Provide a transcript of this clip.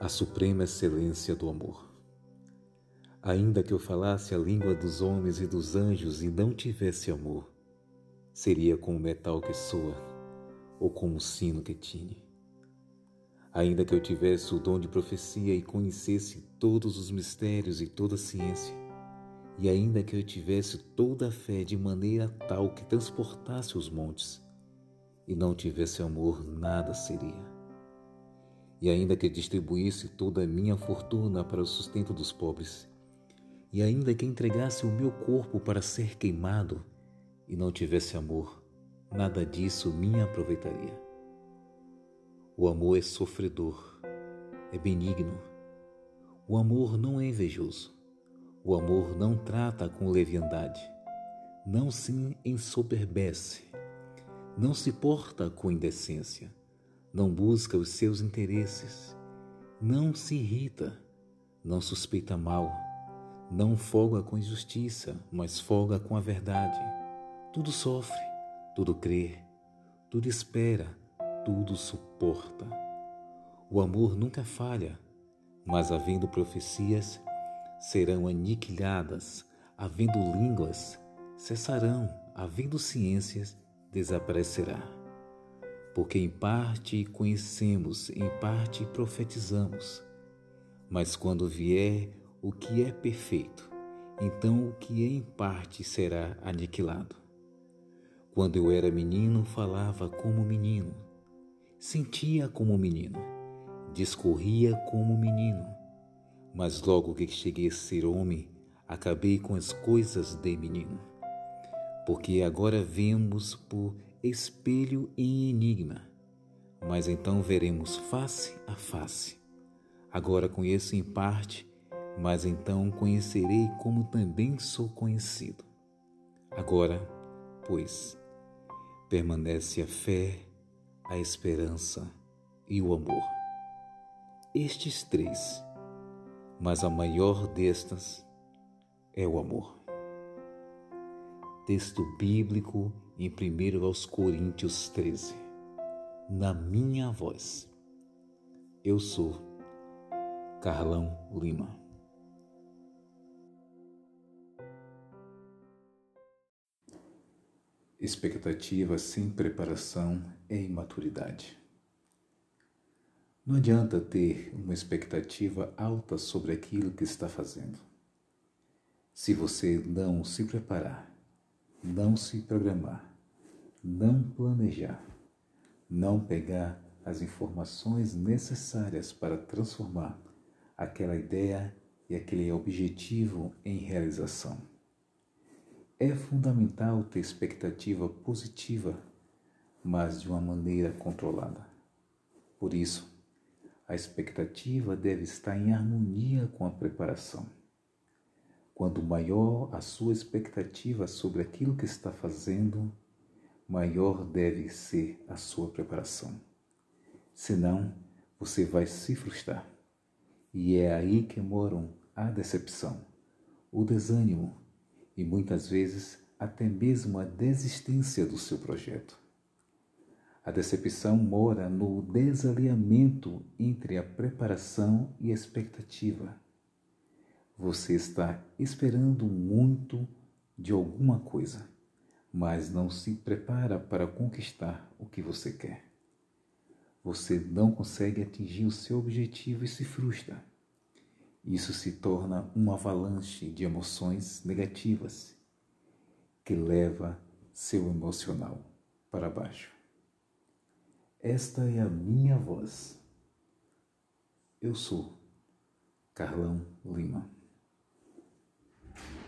a suprema excelência do amor. Ainda que eu falasse a língua dos homens e dos anjos e não tivesse amor, seria como o metal que soa ou como o sino que tine. Ainda que eu tivesse o dom de profecia e conhecesse todos os mistérios e toda a ciência, e ainda que eu tivesse toda a fé de maneira tal que transportasse os montes, e não tivesse amor, nada seria. E ainda que distribuísse toda a minha fortuna para o sustento dos pobres, e ainda que entregasse o meu corpo para ser queimado, e não tivesse amor, nada disso me aproveitaria. O amor é sofredor, é benigno. O amor não é invejoso. O amor não trata com leviandade, não se ensoberbece, não se porta com indecência, não busca os seus interesses, não se irrita, não suspeita mal, não folga com injustiça, mas folga com a verdade. Tudo sofre, tudo crê, tudo espera, tudo suporta. O amor nunca falha, mas havendo profecias, serão aniquiladas, havendo línguas, cessarão, havendo ciências, desaparecerá. Porque em parte conhecemos, em parte profetizamos. Mas quando vier o que é perfeito, então o que é em parte será aniquilado. Quando eu era menino, falava como menino, sentia como menino, discorria como menino mas logo que cheguei a ser homem, acabei com as coisas de menino. Porque agora vemos por espelho em enigma, mas então veremos face a face. Agora conheço em parte, mas então conhecerei como também sou conhecido. Agora, pois, permanece a fé, a esperança e o amor. Estes três mas a maior destas é o amor. Texto bíblico em 1 aos Coríntios 13. Na minha voz. Eu sou Carlão Lima. Expectativa sem preparação é imaturidade. Não adianta ter uma expectativa alta sobre aquilo que está fazendo. Se você não se preparar, não se programar, não planejar, não pegar as informações necessárias para transformar aquela ideia e aquele objetivo em realização. É fundamental ter expectativa positiva, mas de uma maneira controlada. Por isso, a expectativa deve estar em harmonia com a preparação. Quanto maior a sua expectativa sobre aquilo que está fazendo, maior deve ser a sua preparação. Senão, você vai se frustrar. E é aí que moram a decepção, o desânimo e muitas vezes até mesmo a desistência do seu projeto. A decepção mora no desalinhamento entre a preparação e a expectativa. Você está esperando muito de alguma coisa, mas não se prepara para conquistar o que você quer. Você não consegue atingir o seu objetivo e se frustra. Isso se torna uma avalanche de emoções negativas que leva seu emocional para baixo. Esta é a minha voz. Eu sou Carlão Lima.